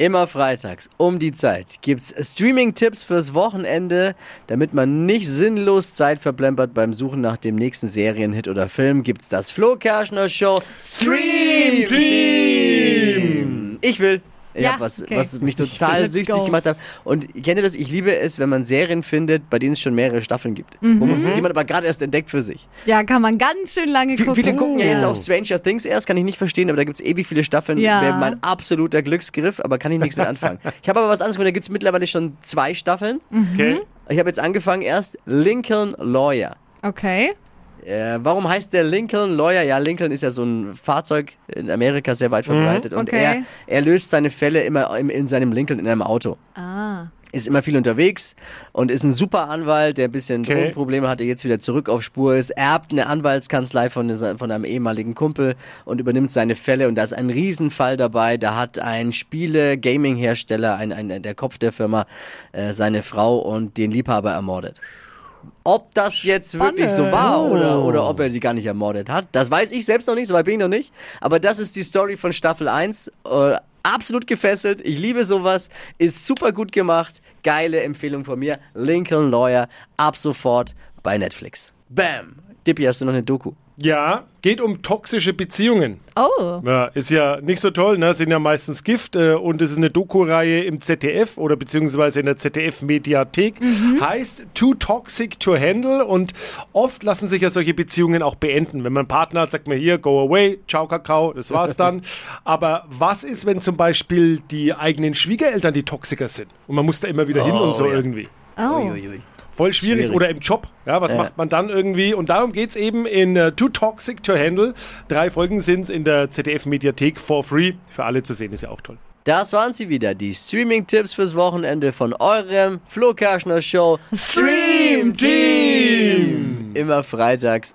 Immer freitags um die Zeit gibt's Streaming-Tipps fürs Wochenende, damit man nicht sinnlos Zeit verplempert beim Suchen nach dem nächsten Serienhit oder Film. Gibt's das Flo Kerschner Show Stream Team. Ich will. Ich Ja, hab was, okay. was mich total Let's süchtig go. gemacht hat. Und kennt ihr das? Ich liebe es, wenn man Serien findet, bei denen es schon mehrere Staffeln gibt. Wo man, die man aber gerade erst entdeckt für sich. Ja, kann man ganz schön lange Viele, gucken. viele gucken ja jetzt auch Stranger Things erst, kann ich nicht verstehen, aber da gibt es ewig viele Staffeln. Ja. Wäre mein absoluter Glücksgriff, aber kann ich nichts mit anfangen. Ich habe aber was anderes gefunden, da gibt es mittlerweile schon zwei Staffeln. Okay. Ich habe jetzt angefangen erst Lincoln Lawyer. Okay. Äh, warum heißt der Lincoln Lawyer? Ja, Lincoln ist ja so ein Fahrzeug in Amerika sehr weit verbreitet und Okay. er, er löst seine Fälle immer in, in seinem Lincoln in einem Auto. Ah. Ist immer viel unterwegs und ist ein super Anwalt, der ein bisschen Okay. Drogenprobleme hatte, jetzt wieder zurück auf Spur ist, erbt eine Anwaltskanzlei von, von einem ehemaligen Kumpel und übernimmt seine Fälle und da ist ein Riesenfall dabei. Da hat ein Spiele-Gaming-Hersteller, ein, ein, der Kopf der Firma, äh, seine Frau und den Liebhaber ermordet. Ob das jetzt wirklich so war oder, oder ob er die gar nicht ermordet hat, das weiß ich selbst noch nicht, so weit bin ich noch nicht. Aber das ist die Story von Staffel 1. Äh, absolut gefesselt, ich liebe sowas, ist super gut gemacht. Geile Empfehlung von mir. Lincoln Lawyer, ab sofort bei Netflix. Bam! Dippi, hast du noch eine Doku? Ja, geht um toxische Beziehungen. Oh. Ja, ist ja nicht so toll, ne? Sind ja meistens Gift äh, und es ist eine Doku-Reihe im ZDF oder beziehungsweise in der ZDF-Mediathek. Heißt Too Toxic to Handle und oft lassen sich ja solche Beziehungen auch beenden. Wenn man einen Partner hat, sagt man hier, go away, ciao Kakao, das war's dann. Aber was ist, wenn zum Beispiel die eigenen Schwiegereltern die Toxiker sind und man muss da immer wieder hin und so ja. irgendwie? Oh. Voll schwierig. Schwierig. Oder im Job. Ja, was Ja. macht man dann irgendwie? Und darum geht's eben in äh, Too Toxic to Handle. Drei Folgen sind's in der ZDF-Mediathek for free. Für alle zu sehen, ist ja auch toll. Das waren sie wieder, die Streaming-Tipps fürs Wochenende von eurem Flo Kerschner Show Stream Team. Immer freitags